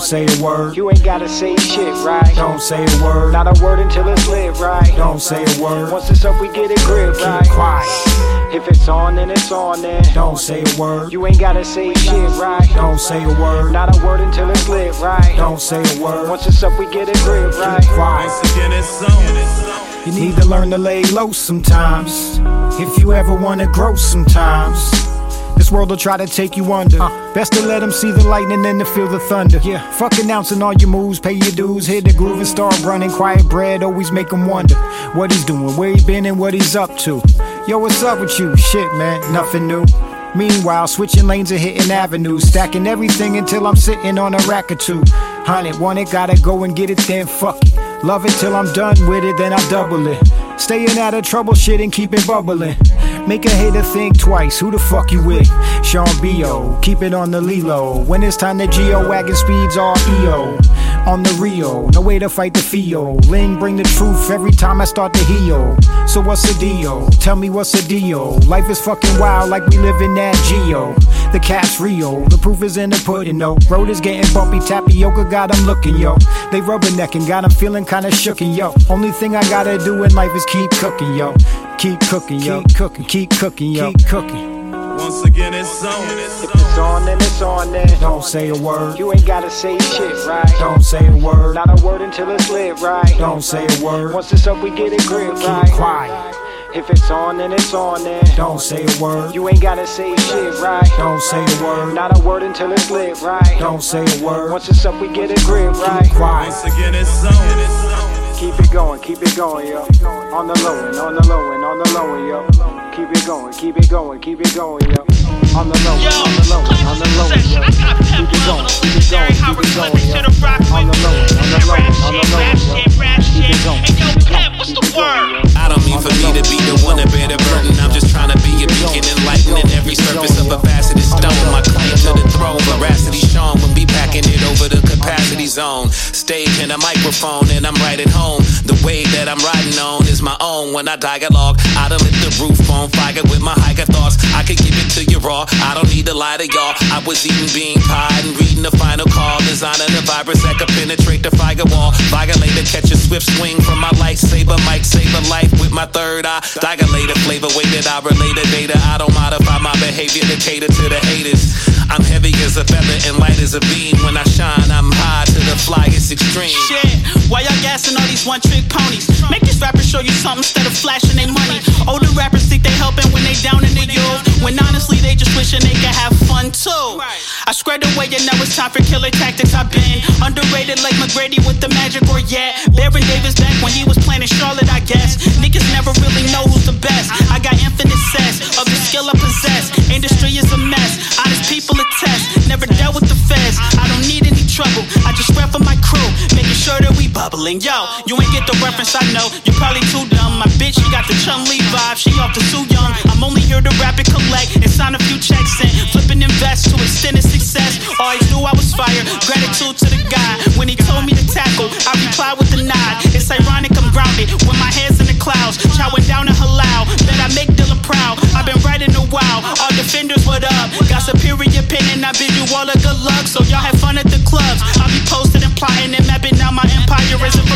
Don't say a word. You ain't gotta say shit, right? Don't say a word. Not a word until it's lit, right? Don't say a word. Once it's up, we get it grip, right? Keep quiet. If it's on, then it's on, then. Don't say a word. You ain't gotta say shit, right? Don't say a word. Not a word until it's lit, right? Don't say a word. Once it's up, we get it grip, right? Keep quiet. Once again, it's on. You need to learn to lay low sometimes. If you ever wanna grow sometimes. This world will try to take you under. Best to let them see the lightning and to feel the thunder. Yeah. Fuck announcing all your moves, pay your dues, hit the groove and start running. Quiet bread always make them wonder what he's doing, where he been, and what he's up to. Yo, what's up with you? Shit, man, nothing new. Meanwhile, switching lanes and hitting avenues, stacking everything until I'm sitting on a rack or two. Hundred, want it, gotta go and get it, then fuck it. Love it till I'm done with it, then I'll double it. Staying out of trouble, shit, and keep it bubbling. Make a hater think twice, who the fuck you with? Sean B.O., keep it on the Lilo. When it's time to Geo wagon speeds all EO. On the Rio, no way to fight the Fio. Ling bring the truth every time I start to heal. So what's the deal? Tell me what's the deal? Life is fucking wild like we live in that Geo. The cat's real, the proof is in the pudding, no. Road is getting bumpy, tapioca got 'em looking, yo. They rubbernecking, got 'em feeling kinda shooken, yo. Only thing I gotta do in life is keep cooking, yo. Keep cooking, yo. Keep cooking, keep cooking, yo. Keep cooking. Once again, it's on. If it's on, then it's on, then. Don't say a word. You ain't gotta say shit, right? Don't say a word. Not a word until it's lit, right? Don't say a word. Once it's up, we get it grip, Keep right? quiet. If it's on, then it's on, then. Don't say a word. You ain't gotta say shit, right? Don't say a word. Not a word until it's lit, right? Don't say a word. Once it's up, we get it grip, right? Keep quiet. Once again, it's on. Keep it going, keep it going, yo. On the low end, on the low end, on the low end, yo. Keep it going, keep it going, keep it going, yo. On the low end, on the low end, on the low end, yo. Keep it going, keep it going, keep it going, yo. On the low end, on the low end, on the low end, yo. Keep it going, keep it going, keep it going, yo. I don't mean for me to be the one to bear the burden. I'm just trying to a beacon, enlightening every surface of a faceted stone. My claim to the throne, veracity shown when we packing it over the capacity zone. Stage and a microphone, and I'm right at home. The wave that I'm riding on is my own. When I dialogue, I done lit the roof on fire with my hiker thoughts. I could give it to you raw. I don't need to lie to y'all. I was eating bean pie and reading the final call, designing the virus that could penetrate the firewall. Violator, catch a swift swing from my lightsaber, might save a life with my third eye. Dilator flavor, way that I relate the data. I don't modify my behavior to cater to the haters. I'm heavy as a feather and light as a beam. When I shine, I'm high to the flyest extreme. Shit, why y'all gassing all these one trick ponies? Make these rappers show you something instead of flashing their money. Older rappers think they helping when they down in the youth. When honestly they just wishing they could have fun too. I squared away and now it's time for killer tactics. I've been underrated like McGrady with the magic or yeah. Baron Davis back when he was playing in Charlotte, I guess. Niggas never really know who's the best. I got infinite sets of the skill I possess. Industry is a mess. Honest people attest. Never dealt with the feds. Trouble. I just rap for my crew, making sure that we bubbling. Yo, you ain't get the reference, I know. You're probably too dumb. My bitch, she got the Chun Li vibe. She off the too young. I'm only here to rap and collect and sign a few checks and flip and invest to extended success. Always knew I was fire. Gratitude to the guy when he told me to tackle. I replied with a nod. It's ironic I'm grounded with my hands in the clouds, chowing down to halal. Bet I make Dilla proud. I've been writing a while. All defenders, what up? Got superior pen and I bid you all a good luck. So y'all have fun at the out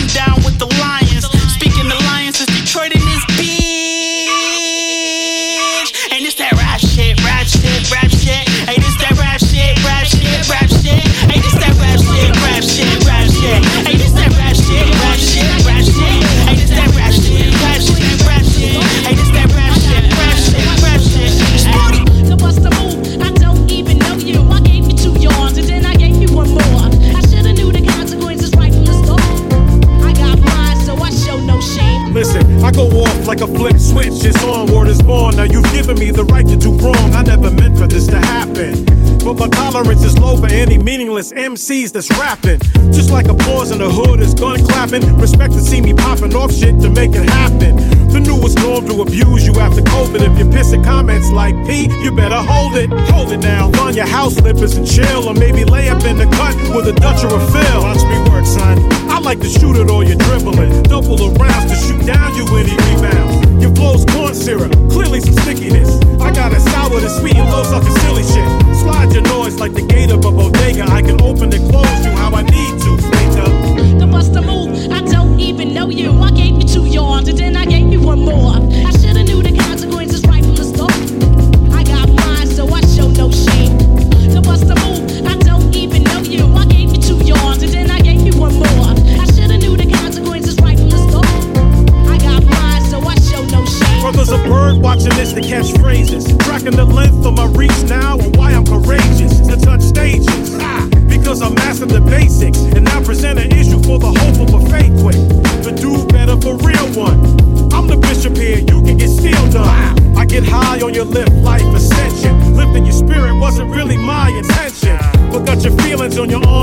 MCs that's rapping. Just like applause in the hood is gun clapping. Respect to see me popping off shit to make it happen was norm to abuse you after COVID. If you're pissing comments like P, you better hold it. Hold it now. On your house slippers and chill, or maybe lay up in the cut with a Dutch or a fill. Watch me work, son. I like to shoot it or you're dribbling. Double the rounds to shoot down you any rebound. Your flow's corn syrup, clearly some stickiness. I got a sour to sweet and low sucking silly shit. Slide your noise like the gate of a bodega. I can open and close you how I need to. Up. The buster move, I don't even know you. I gave you two yards and then I gave you one more. I shoulda knew the consequences right from the start. I got mine, so I show no shame. To bust a move, I don't even know you. I gave you two yards, and then I gave you one more. I shoulda knew the consequences right from the start. I got mine, so I show no shame. Brothers a bird watching this to catch tracking the length of my reach now and why I'm courageous to touch stages. Because I mastered the basics and now present an issue for the hope of a fake quick. The do better for real one. I'm the bishop here, you can get still done. I get high on your lip, life ascension. Lifting your spirit wasn't really my intention. But got your feelings on your online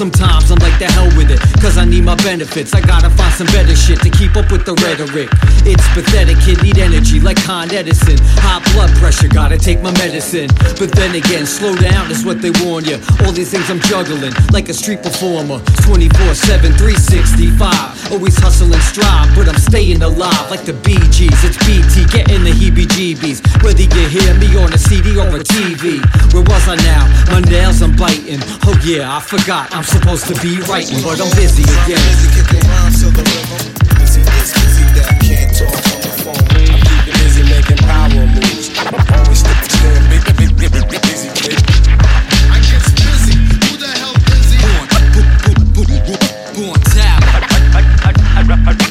sometimes I'm like the hell with it, cause I need my benefits. I gotta find some better shit with the rhetoric. It's pathetic, kid, need energy like Con Edison. High blood pressure, gotta take my medicine. But then again, slow down is what they warn you. All these things I'm juggling, like a street performer. 24 7, 365. Always hustle and strive, but I'm staying alive like the Gees. It's BT, getting the heebie jeebies. Whether you hear me on a CD or a TV. Where was I now? My nails I'm biting. Oh yeah, I forgot I'm supposed to be writing, but I'm busy again. Busy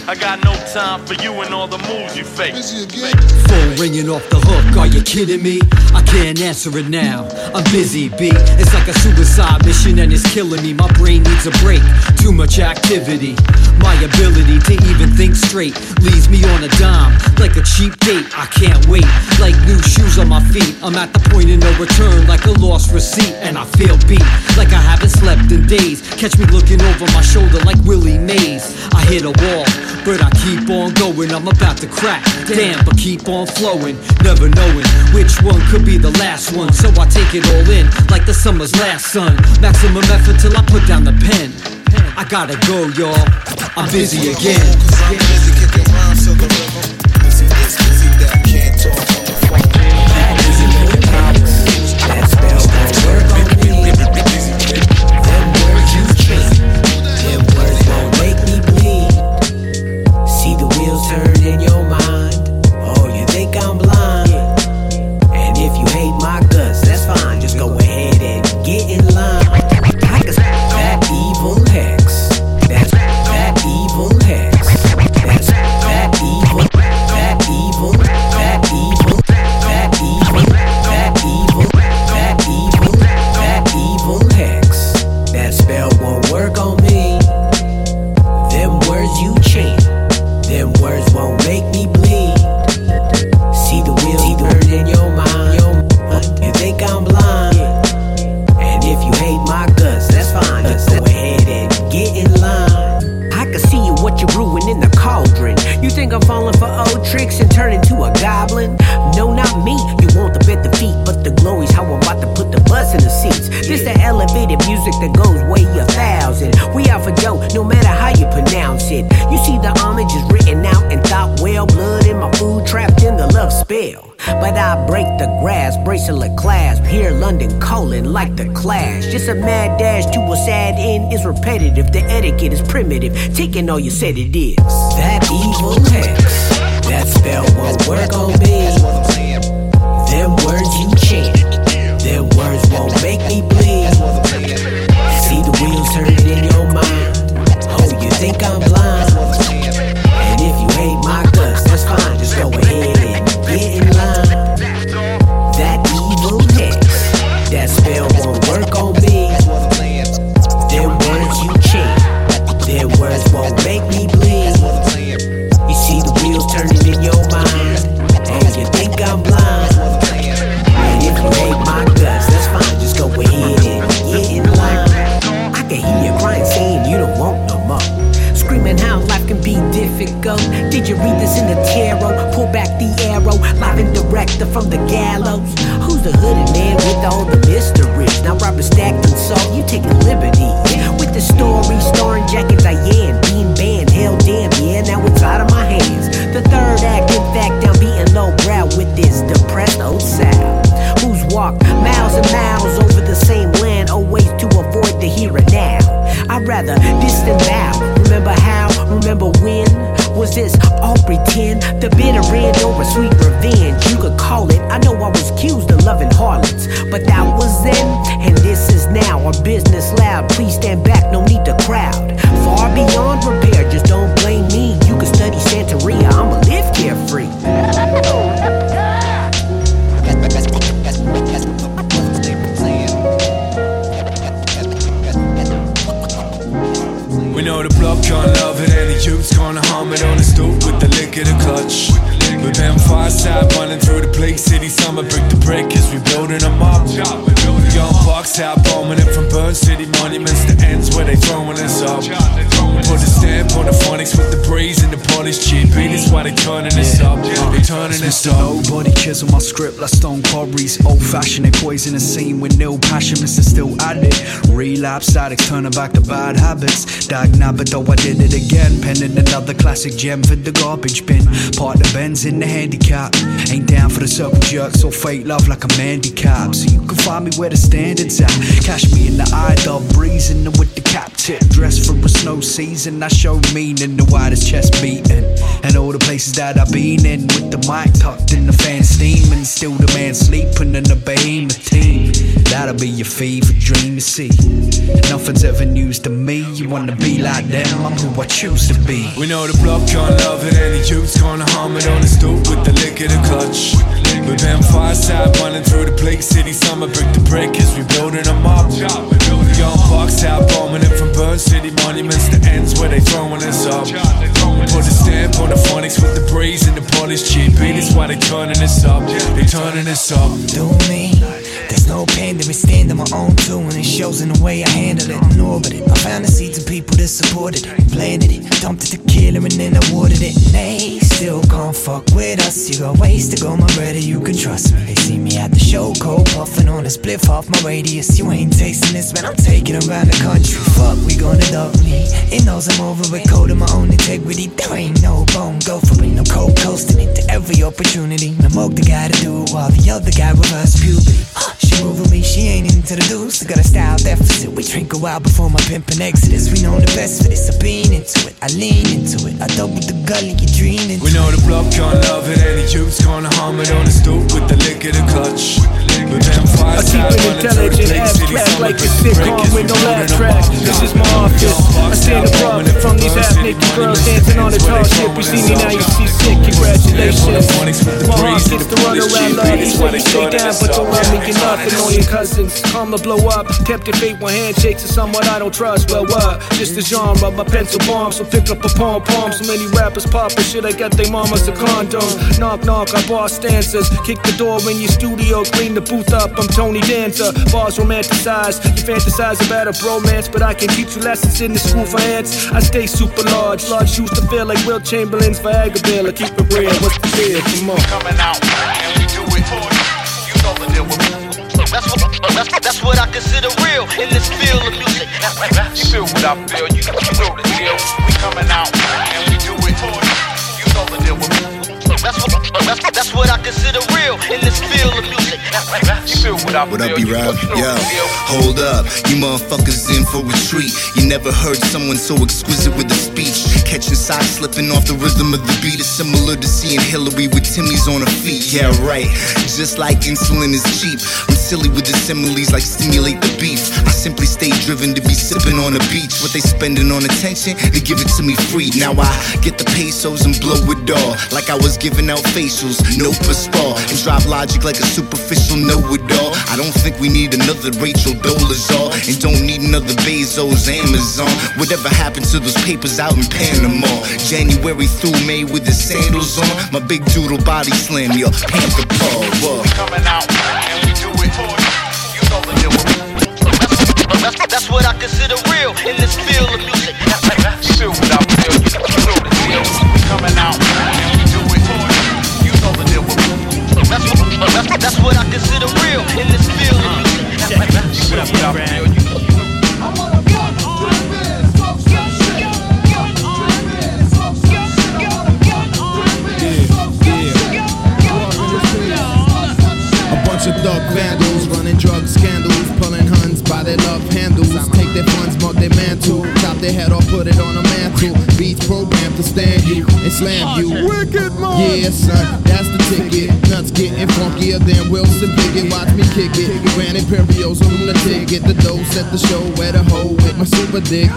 I got no time for you and all the moves you fake. Busy again. Phone ringing off the hook, are you kidding me? I can't answer it now. I'm busy, B. It's like a suicide mission and it's killing me. My brain needs a break. Too much activity. My ability to even think straight leaves me on a dime. Like a cheap date, I can't wait. Like new shoes on my feet. I'm at the point of no return, like a lost receipt. And I feel beat, like I haven't slept in days. Catch me looking over my shoulder like Willie Mays. I hit a wall, but I keep on going. I'm about to crack. Damn, but keep on flowing. Never knowing which one could be the last one. So I take it all in, like the summer's last sun. Maximum effort till I put down the pen. I gotta go, y'all. I'm busy again. Repetitive. The etiquette is primitive, taking all you said it is. That evil hex, that spell won't work on me. Rather this than now. Remember how? Remember when? Was this all pretend? The bitter end or a sweet revenge? You could call it. I know I was accused of loving harlots, but that was then, and this is now. Our business loud. Please stand back, no need to crowd. Far beyond repair, just don't blame me. You can study Santeria, I'ma live carefree. the gonna hum it on the stoop with the lick of the clutch. With them fireside running through the place, city summer brick to brick as we building them up. Young bucks out bombing it from Burn City monuments to ends where they throwing us up. Put a stamp on the phonics with the breeze and the polished cheap beat. That's why they turning us up. They turning us up. Nobody chisel my script like stone quarries. Old fashioned, they poison the scene with no passion. Mr. Still at it. Relapse addicts turning back to bad habits. Dag but though I did it again. Penning another classic gem for the garbage bin. Part the Benz in the handicap. Ain't down for the circle jerks or fake love like I'm handicapped. So you can find me where the standards at. Catch me in the eye, dog breezing with the cap tip. Dressed for a snow season. I show meaning the widest chest beating. And all the places that I've been in with the mic tucked in the fan steaming. Still the man sleeping in the behemoth team. That'll be your favorite dream you see. Nothing's ever news to me. You wanna be like them, I'm who I choose to be. We know the block can't love it, and the youth's gonna hum it on the stoop with the lick of the clutch. With them fireside running through the Blake City summer brick to brick as we building them up. Young bucks out bombing it from Burn City monuments to ends where they throwing us up. Put a stamp on the phonics with the breeze and the polished cheap beat. That's why they turning us up. They turning us up. do me. There's no pain to withstand on my own and it shows in the way I handle it. And orbit it. I found the seeds of people that supported it, planted it, dumped to kill and then I watered it. They still can't fuck with us. You got ways to go, my brother, you can trust me. They see me at the show, cold puffing on a spliff off my radius. You ain't tasting this, man, I'm taking around the country. Fuck, we gonna dog me. It knows I'm over with code of my own integrity. There ain't no bone, go for it, no cold coasting into every opportunity. No moke the guy to do it while the other guy reverse puberty. Uh, she moving me, she ain't into the deuce. I got a style deficit. We drink a while before my pimpin' exodus. We know the best for this. I been into it, I lean into it. I double the gully, you dream into We know the block can't love it, and the youth's gonna hum it on the stoop with the lick of the clutch. With them I keep fireside it running through the intelligent, Blake City abstract like a brick to sitcom with no building laugh track. This is my office. I stand above it from these half naked girls dancing on the tall ship. You see me now, you see sick. Congratulations. My heart gets to run around love. You say you stay down, but don't let me get nothing on your cousins. Calm to blow up. Kept it fate when handshakes are someone I don't trust. Well, what? Just the genre, my pencil bomb. So pick up a palm palm. So many rappers poppin' shit. I got they mamas a condo. Knock, knock, I bar stanzas. Kick the door in your studio. Clean the booth up. I'm Tony Danza. Bars romanticize. You fantasize about a bromance, but I can teach you lessons in the school for ants. I stay super large. Large shoes to fill like Wilt Chamberlain's Viagra bill. Keep it real. What's the deal? Come on. Coming out, and we do it. You You know the deal with That's what, that's, that's what I consider real in this field of music. You feel what I feel, you, you know the deal. We coming out, and we do it. You You know the deal with That's what, that's, that's what I consider real in this field of music. You feel what I What feel, up, B you, Rob? you know Yo, hold up. You motherfuckers in for a treat. You never heard someone so exquisite with a speech. Catching side slipping off the rhythm of the beat is similar to seeing Hillary with Timmy's on her feet. Yeah, right. Just like insulin is cheap. I'm silly with the similes like stimulate the beef. I simply stay driven to be sipping on the beach. What they spending on attention, they give it to me free. Now I get the pesos and blow it all. Like I was giving out facials, no for spa. And drop logic like a superficial know it all. I don't think we need another Rachel Dolezal. And don't need another Bezos Amazon. Whatever happened to those papers out in Panama? January through May with the sandals on. My big doodle body slam, your panther paw. Coming out, it. You know the deal That's, that's what I consider real in this field of music. You what I feel, you, you know the deal. We coming out, and we do it. You know the deal That's, that's, that's what I consider real in this field of music. You what I feel, you your head or put it on a mantle. Beats programmed to stand you and slam you. Wicked man. Yeah, son, that's the ticket. Nuts getting funkier than Wilson Pickett. Watch me kick it. Grand Imperials on the ticket. The dough set the show where the hoe with my super dick.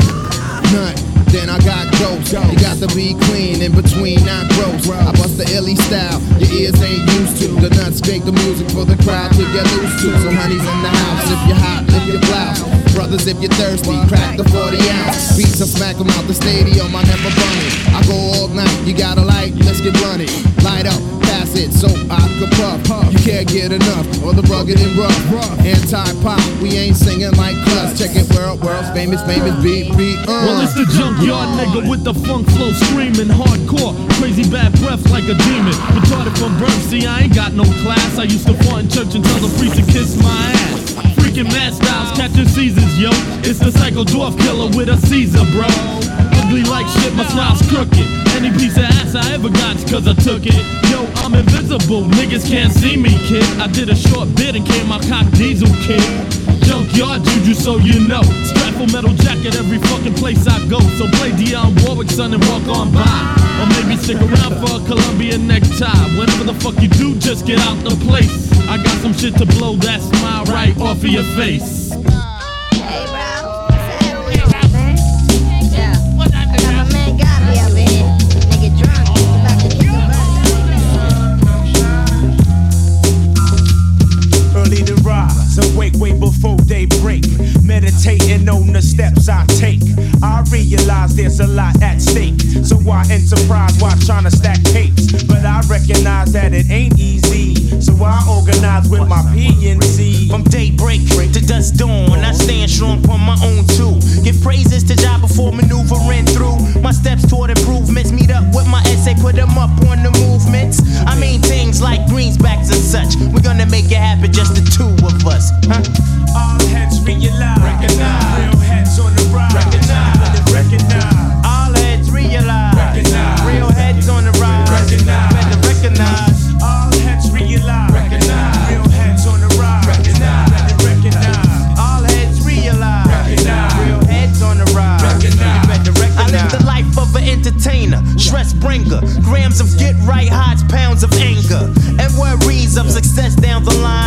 Nut. Then I got ghosts. You got to be clean in between, not gross. I bust the illy style your ears ain't used to. The nuts make the music for the crowd to get loose to. So honey's in the house. If you're hot, lift your blouse. Brothers, if you're thirsty, crack the 40 ounce. Beats, I smack 'em out the stadium. I never bun it. I go all night. You got a light? Let's get running. Light up, pass it so I could puff. You can't get enough. Or the rugged and rough. Anti-pop, we ain't singing like us. Check it, world, world's famous, famous beat, beat. Uh. Well, it's the junkyard nigga with the funk flow screaming hardcore. Crazy bad breath like a demon. Retarded from birth, see, I ain't got no class. I used to fall in church and tell the priest to kiss my ass. Freaking mad styles, catching seasons, yo. It's the psycho dwarf killer with a Caesar, bro. Ugly like shit, my smile's crooked. Any piece of ass I ever got's cause I took it. Yo, I'm invisible, niggas can't see me, kid. I did a short bit and came out cock diesel, kid. Junkyard juju, so you know. Strap metal jacket every fucking place I go. So play Dionne Warwick, son, and walk on by. Or maybe stick around for a Columbia necktie. Whatever the fuck you do, just get out the place. I got some shit to blow that smile right off of your face. Break. Meditating on the steps I take. I realize there's a lot at stake. So I enterprise while trying to stack capes. But I recognize that it ain't easy. So I organize with my PNC. From daybreak to dusk dawn, I stand strong on my own too. Give praises to job before maneuvering through. My steps toward improvements meet up with my essay, put them up on the movements. I mean things like greensbacks and such. We're gonna make it happen, just the two of us. Huh? All heads realize. Recognize. Real heads on the rise. Recognize. Recognize. All heads realize. Recognize. Real heads on the rise. Recognize. Better recognize. All heads realize. Recognize. Real heads on the rise. Recognize. Recognize. All heads realize. Recognize. Real heads on the rise. Recognize. Better recognize. I live the life of an entertainer, stress bringer. Grams of get right hides pounds of anger. And worries of success down the line.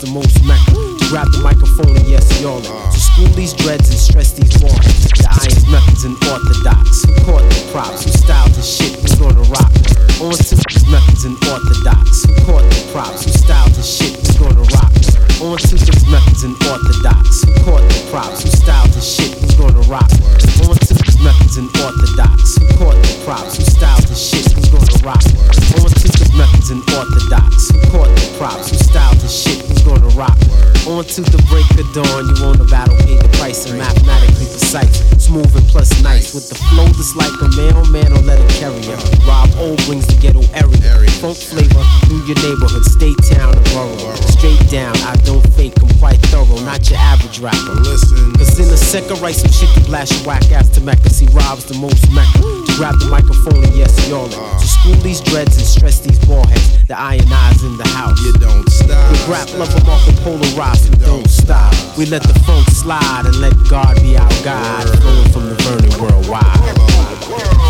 The most. To grab the microphone and yes, y'all. To school these dreads and stress these walls. The irons, methods, and orthodox. Who caught the props? Who styled the shit? Who's gonna rock? On to these methods and orthodox. Who caught the props? Who styled the shit? Who's gonna rock? On to these methods and orthodox. Who caught the props? Who styled the shit? Who's gonna rock? On to these methods and orthodox. Caught the props? Who styled the shit? Who's gonna rock? On to these methods and orthodox. Who caught the props? On to the break of dawn. You want a battle, pay the price and mathematically precise. Smooth and plus nice. With the flow that's like a mailman or letter carrier. Rob O brings the ghetto area. Funk flavor through your neighborhood, state, town, and borough. Straight down, I don't fake, I'm quite thorough, not your average rapper. Listen. Cause in a second, write some shit to blast your whack ass to Mecca. See, Rob's the most Mecca. To grab the microphone and yes, y'all. To uh. school these dreads and stress these ball heads. The iron eyes in the house. You don't stop. We rap love them off the polar We don't stop. We let the funk slide and let God be our guide. Flowing from the burning worldwide.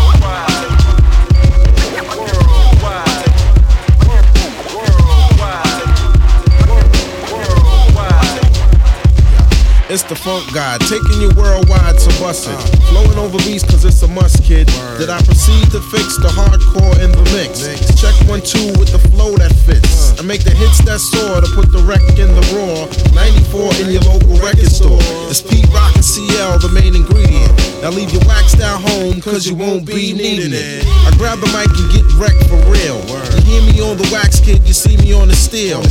It's the funk god, taking you worldwide to bust it. Flowing over beats cause it's a must, kid. That I proceed to fix the hardcore in the mix. Check one, two with the flow that fits. I make the hits that soar to put the wreck in the raw. 94 in your local record store. It's Pete Rock and CL, the main ingredient. Now leave your waxed out home cause you won't be needing it. I grab the mic and get wrecked for real. You hear me on the wax kid, you see me on the steel.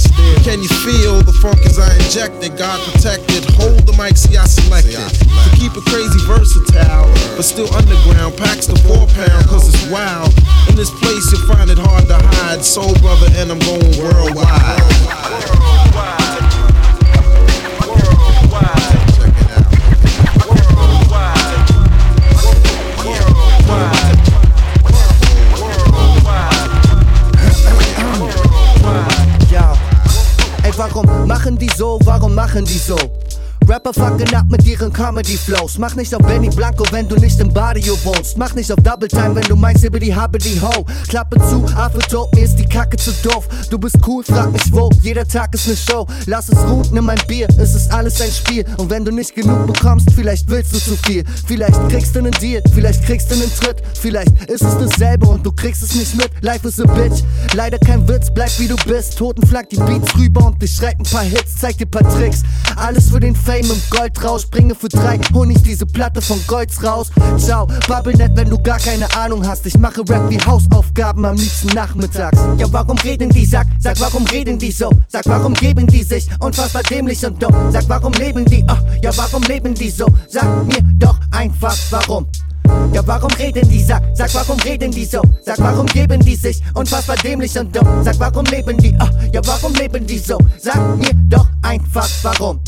Can you feel the funk as I inject it? God protected. Hold the mic, see I selected. To keep it crazy versatile, but still underground. Packs the four pound, cause it's wild. In this place, you find it hard to hide. Soul brother, and I'm going worldwide. Warum machen die so? Warum machen die so? Rapper fucken ab mit ihren Comedy-Flows. Mach nicht auf Benny Blanco, wenn du nicht im Barrio wohnst. Mach nicht auf Double Time, wenn du meinst über die Habe die Ho. Klappe zu, Affe tot, mir ist die Kacke zu doof. Du bist cool, frag mich wo. Jeder Tag ist ne Show. Lass es ruhen, nimm ein Bier. Es ist alles ein Spiel. Und wenn du nicht genug bekommst, vielleicht willst du zu viel. Vielleicht kriegst du nen Deal, vielleicht kriegst du nen Tritt. Vielleicht ist es dasselbe und du kriegst es nicht mit. Life is a bitch. Leider kein Witz, bleib wie du bist. Totenflag die Beats rüber und ich schreib ein paar Hits, zeig dir paar Tricks. Alles für den Fame im Goldrausch. Bringe für drei Honig diese Platte von Golds raus. Ciao, babbel nicht, wenn du gar keine Ahnung hast. Ich mache Rap wie Hausaufgaben am liebsten nachmittags. Ja, warum reden die? Sag, sag, warum reden die so? Sag, warum geben die sich unfassbar dämlich und dumm? Sag, warum leben die? Oh, ja, warum leben die so? Sag mir doch einfach, warum. Ja, warum reden die? Sag, sag, warum reden die so? Sag, warum geben die sich unfassbar dämlich und dumm? Sag, warum leben die? Oh, ja, warum leben die so? Sag mir doch einfach, warum.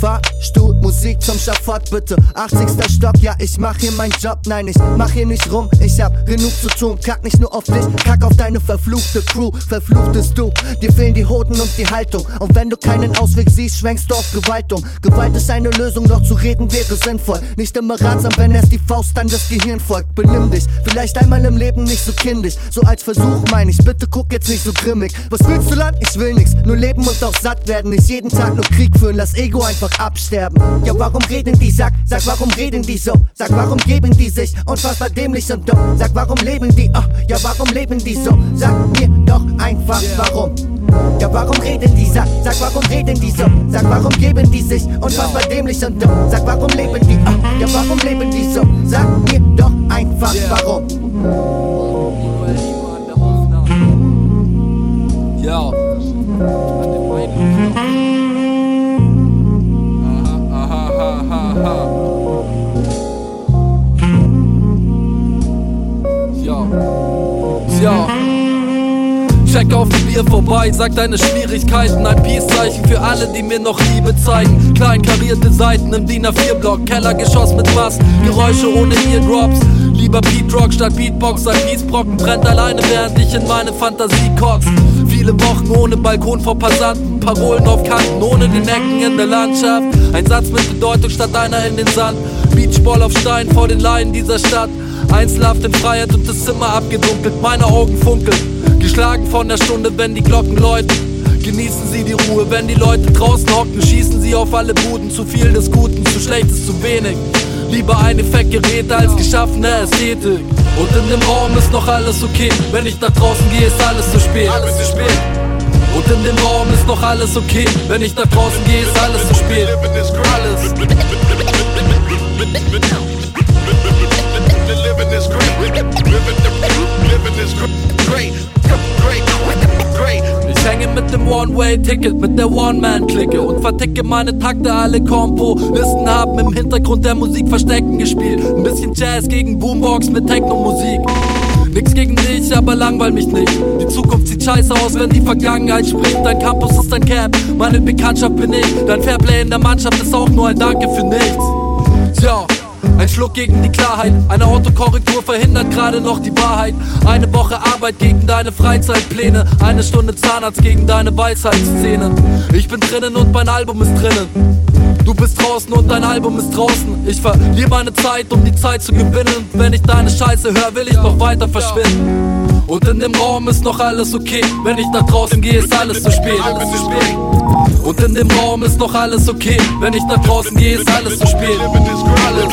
Fahrstuhl, Musik zum Schafott, bitte. 80. Stock, ja, ich mach hier meinen Job. Nein, ich mach hier nicht rum. Ich hab genug zu tun. Kack nicht nur auf dich, kack auf deine verfluchte Crew. Verfluchtest du, dir fehlen die Hoden und die Haltung. Und wenn du keinen Ausweg siehst, schwenkst du auf Gewalt um. Gewalt ist eine Lösung, doch zu reden wäre sinnvoll. Nicht immer ratsam, wenn erst die Faust an das Gehirn folgt. Benimm dich, vielleicht einmal im Leben nicht so kindisch. So als Versuch mein ich, bitte guck jetzt nicht so grimmig. Was willst du, Land? Ich will nix. Nur leben und auch satt werden. Nicht jeden Tag nur Krieg führen, lass Ego einfach absterben. Ja, warum reden die? Sag, sag, warum reden die so? Sag, warum geben die sich unfassbar dämlich und dumm? Sag, warum leben die? Oh, ja, warum leben die so? Sag mir doch einfach, warum. Ja, warum reden die? Sag, sag, warum reden die so? Sag, warum geben die sich unfassbar dämlich und dumm? Sag, warum leben die? Oh, ja, warum leben die so? Sag mir doch einfach, warum. Yo. Check auf die Bier vorbei, sag deine Schwierigkeiten. Ein Peace-Zeichen für alle, die mir noch Liebe zeigen. Klein karierte Seiten im DIN A4-Block, Kellergeschoss mit Bass, Geräusche ohne Eardrops. Lieber Beat Rock statt Beatbox, ein Peace-Brocken brennt alleine, während ich in meine Fantasie kotz. Viele Wochen ohne Balkon vor Passanten, Parolen auf Kanten, ohne den Ecken in der Landschaft. Ein Satz mit Bedeutung statt einer in den Sand. Beachball auf Stein vor den Laien dieser Stadt. Einzelhaft in Freiheit und das Zimmer abgedunkelt, meine Augen funkeln. Geschlagen von der Stunde, wenn die Glocken läuten. Genießen Sie die Ruhe, wenn die Leute draußen hocken, schießen Sie auf alle Buden. Zu viel des Guten, zu schlecht ist zu wenig. Lieber ein Effektgerät als geschaffene Ästhetik. Und in dem Raum ist noch alles okay. Wenn ich nach draußen gehe, ist alles zu spät. Alles zu spät. Und in dem Raum ist noch alles okay. Wenn ich nach draußen gehe, ist alles zu spät. Alles. Living is great. Living is great. Great. Great. Ich hänge mit dem One-Way-Ticket, mit der One-Man-Clique und verticke meine Takte alle Kompo. Listen haben im Hintergrund der Musik Verstecken gespielt. Ein bisschen Jazz gegen Boombox mit Techno-Musik. Nix gegen dich, aber langweil mich nicht. Die Zukunft sieht scheiße aus, wenn die Vergangenheit spricht. Dein Campus ist dein Cap, meine Bekanntschaft bin ich. Dein Fairplay in der Mannschaft ist auch nur ein Danke für nichts. Tja. Ein Schluck gegen die Klarheit, eine Autokorrektur verhindert gerade noch die Wahrheit. Eine Woche Arbeit gegen deine Freizeitpläne, eine Stunde Zahnarzt gegen deine Weisheitsszene. Ich bin drinnen und mein Album ist drinnen. Du bist draußen und dein Album ist draußen. Ich verliere meine Zeit, um die Zeit zu gewinnen. Wenn ich deine Scheiße höre, will ich noch weiter verschwinden. Und in dem Raum ist noch alles okay. Wenn ich nach draußen gehe, ist alles zu spät. Alles zu spät. Und in dem Raum ist noch alles okay. Wenn ich nach draußen gehe, ist alles zu spät. Alles.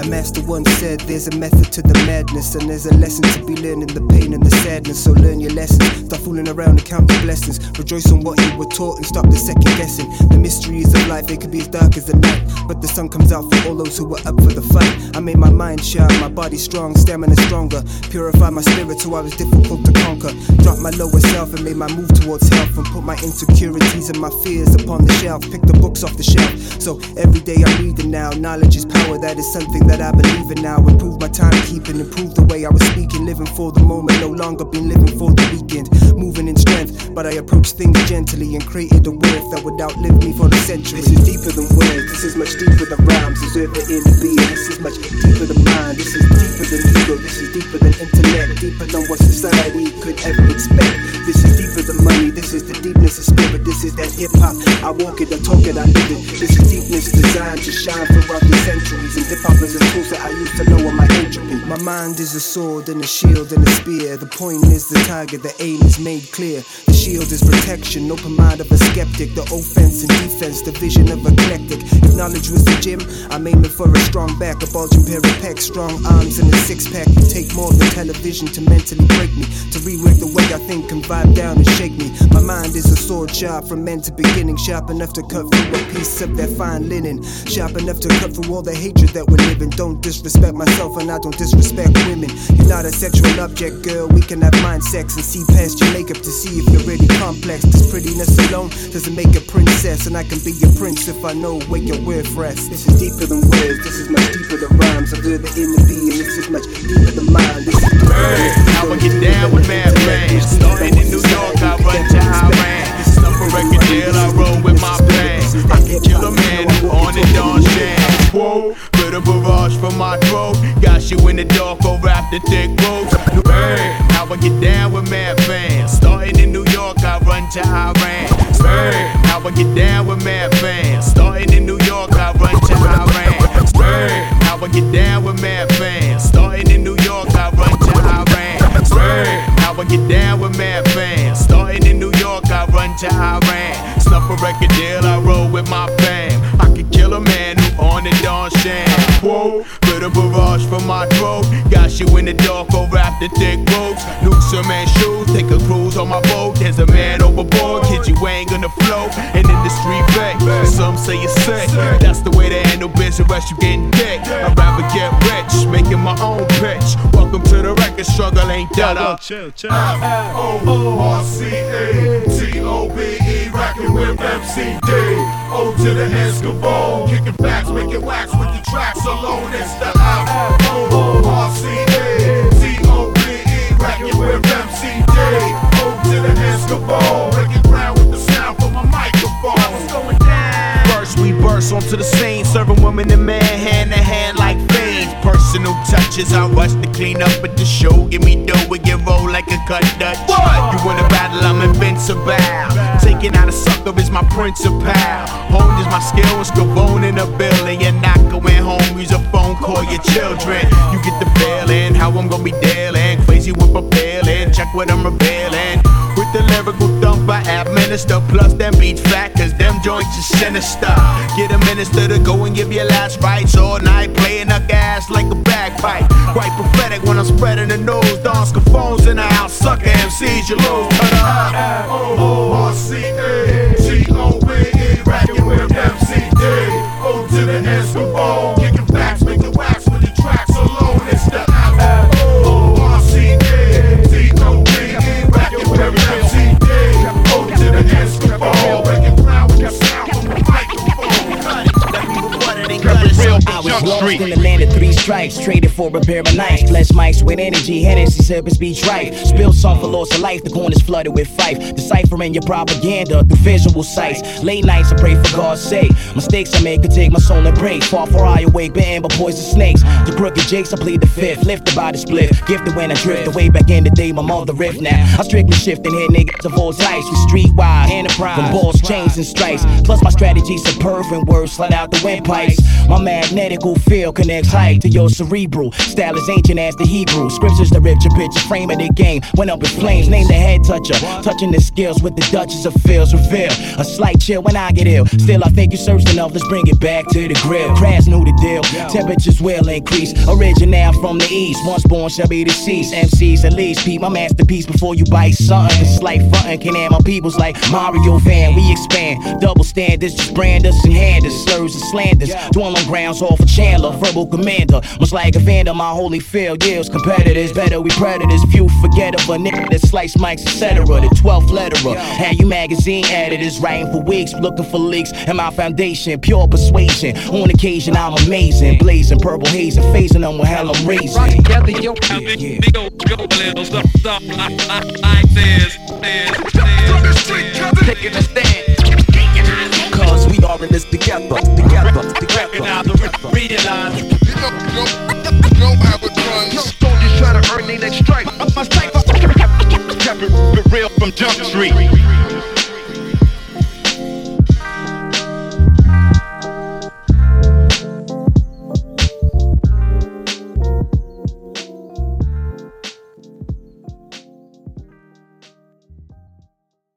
A master once said there's a method to the madness, and there's a lesson to be learned in the pain and the sadness. So learn your lessons. Stop fooling around and count your blessings. Rejoice on what you were taught and stop the second guessing. The mysteries of life, they could be as dark as the night. But the sun comes out for all those who were up for the fight. I made my mind sharp, my body strong, stamina stronger. Purify my spirit so I was difficult to conquer. Drop my lower self and made my move towards health. And put my insecurities and my fears upon the shelf. Pick the books off the shelf. So every day I'm reading now. Knowledge is power, that is something that I believe in now. Improve my timekeeping, improve the way I was speaking. Living for the moment, no longer been living for the weekend. Moving in strength, but I approach things gently and created a worth that would outlive me for the century. This is deeper than words, this is much deeper than rhymes. Deserve the inner being, this is much deeper than mind. This is deeper than ego, this is deeper than intellect, deeper than what society could ever expect. This is deeper than money, this is the deepness of spirit, this is that hip hop. I walk it, I talk it, I live it. This is deepness designed to shine throughout the centuries. And hip hop is tool that I used to lower my entropy. My mind is a sword and a shield and a spear. The point is the target, the aim is made clear. The shield is protection, open mind of a skeptic. The offense and defense, the vision of eclectic. If knowledge was the gym, I'm aiming for a strong back, a bulging pair of pecs, strong arms, and a six pack. You take more than television to mentally break me, to rework the way I think and vibe down and shake me. My mind is a sword sharp from end to beginning, sharp enough to cut through a piece of that fine linen, sharp enough to cut through all the hatred that we're living. Don't disrespect myself, and I don't disrespect women. You're not a sexual object, girl. We can have mind sex and see past your makeup to see if you're really complex. This prettiness alone doesn't make a princess, and I can be your prince if I know where your word rest. This is deeper than words, this is much deeper than rhymes. I'm the inner being, this is much deeper than mind. This is deeper Hey, I'ma get down with mad fans. Starting in New York, I run to Iran. Stuff a record deal, I roll with my band. I can kill a man on it on sham. Whoa, put a barrage for my throat. Got you in the dark or in thick ropes. Hey, I'ma get down with mad fans. Starting in New York, I run to Iran. Hey, I'ma get down with mad fans. Starting in New York, I run to Iran. Hey, I'ma get down with mad fans. Starting in New York, I run to Iran. Hey, I'ma get down with mad fans. Starting in New York, I run to Iran. Snuff a record deal, I roll with my who on it on. Whoa, put a barrage for my throat. Got you in the dark or wrapped in thick ropes. Luke some man shoes, take a cruise on my boat. There's a man overboard, kid you ain't gonna float. And in the street back, some say you're sick. That's the way to handle business, rest you getting dick. I'd rather get rich, making my own pitch. Welcome to the record struggle, ain't that up? Chill, chill. F-O-O-R-C-A-T-O-B-E, rockin' with MCD. O to the Escobar, kicking backs, making wax with the tracks alone. It's the F-O-O-R-C-A-T-O-B-E, Touches, I rush to clean up at the show. Give me dough, we get roll like a cut Dutch. You wanna battle, I'm invincible. Taking out a sucker is my principal. Honed is my skill, and Scavone in a building. You're not going home, use a phone, call your children. You get the feeling, how I'm gonna be dealing. Crazy with propelling, check what I'm revealing. With the lyrical thump I administer Plus them beats fat cause them joints is sinister. Get a minister to go and give your last rites All night playing a gas like a bagpipe. Quite prophetic when I'm spreading the news. Dance phones in the house, sucker MCs you lose. Turn up F-O-O-R-C-A-T-O-B-E, rockin' with MCD. Stripes, traded for a pair of nights. Less mics with energy, Hennessy sip speech right. Spill song for loss of life, the corners flooded with fife. Deciphering your propaganda through visual sights. Late nights, I pray for God's sake. Mistakes I make could take my soul and break. Far for I awake, bitten by poison snakes. The crooked jakes, I plead the fifth. Lifted by the split. Gifted when I drift away back in the day, my mother riff now. I strictly shifting here, niggas of all types. We streetwise, enterprise. From balls, chains, and stripes. Plus, my strategy's superb and words slide out the windpipes. My magnetical field connects height to your cerebral. Style is ancient as the Hebrew. Scriptures rip your picture, frame of the game. Went up in flames, name the head toucher. Touching the skills with the Duchess of Fields reveal. A slight chill when I get ill. Still, I think you searched enough. Let's bring it back to the grill. Crash knew the deal. Temperatures will increase. Original from the east. Once born shall be deceased. MCs at least. My masterpiece before you bite something. Cause slight frontin' can add my peoples like Mario Van. We expand. Double standards. Just brand us and hand us. Slurs and slanders. Dwell on grounds all for Chandler. Verbal commander. Much like Evander, my Holyfield. Yields competitors. Better we predators. Few forget of a nigga that slice mics, etc. The 12th letterer. Had you magazine editors writing for weeks, looking for leaks. And my foundation, pure persuasion. On occasion, I'm amazing. Blazing purple haze and phasing them with hell I'm raising. Together, yo, yeah, Go, go, little stuff, stuff like, like, like this, this, this. Taking a stand. Cause we are in this together, together, together. Realize. You know, you you how it runs. Soldiers try to earn their next stripe. Up my stripe, real from Jump Street.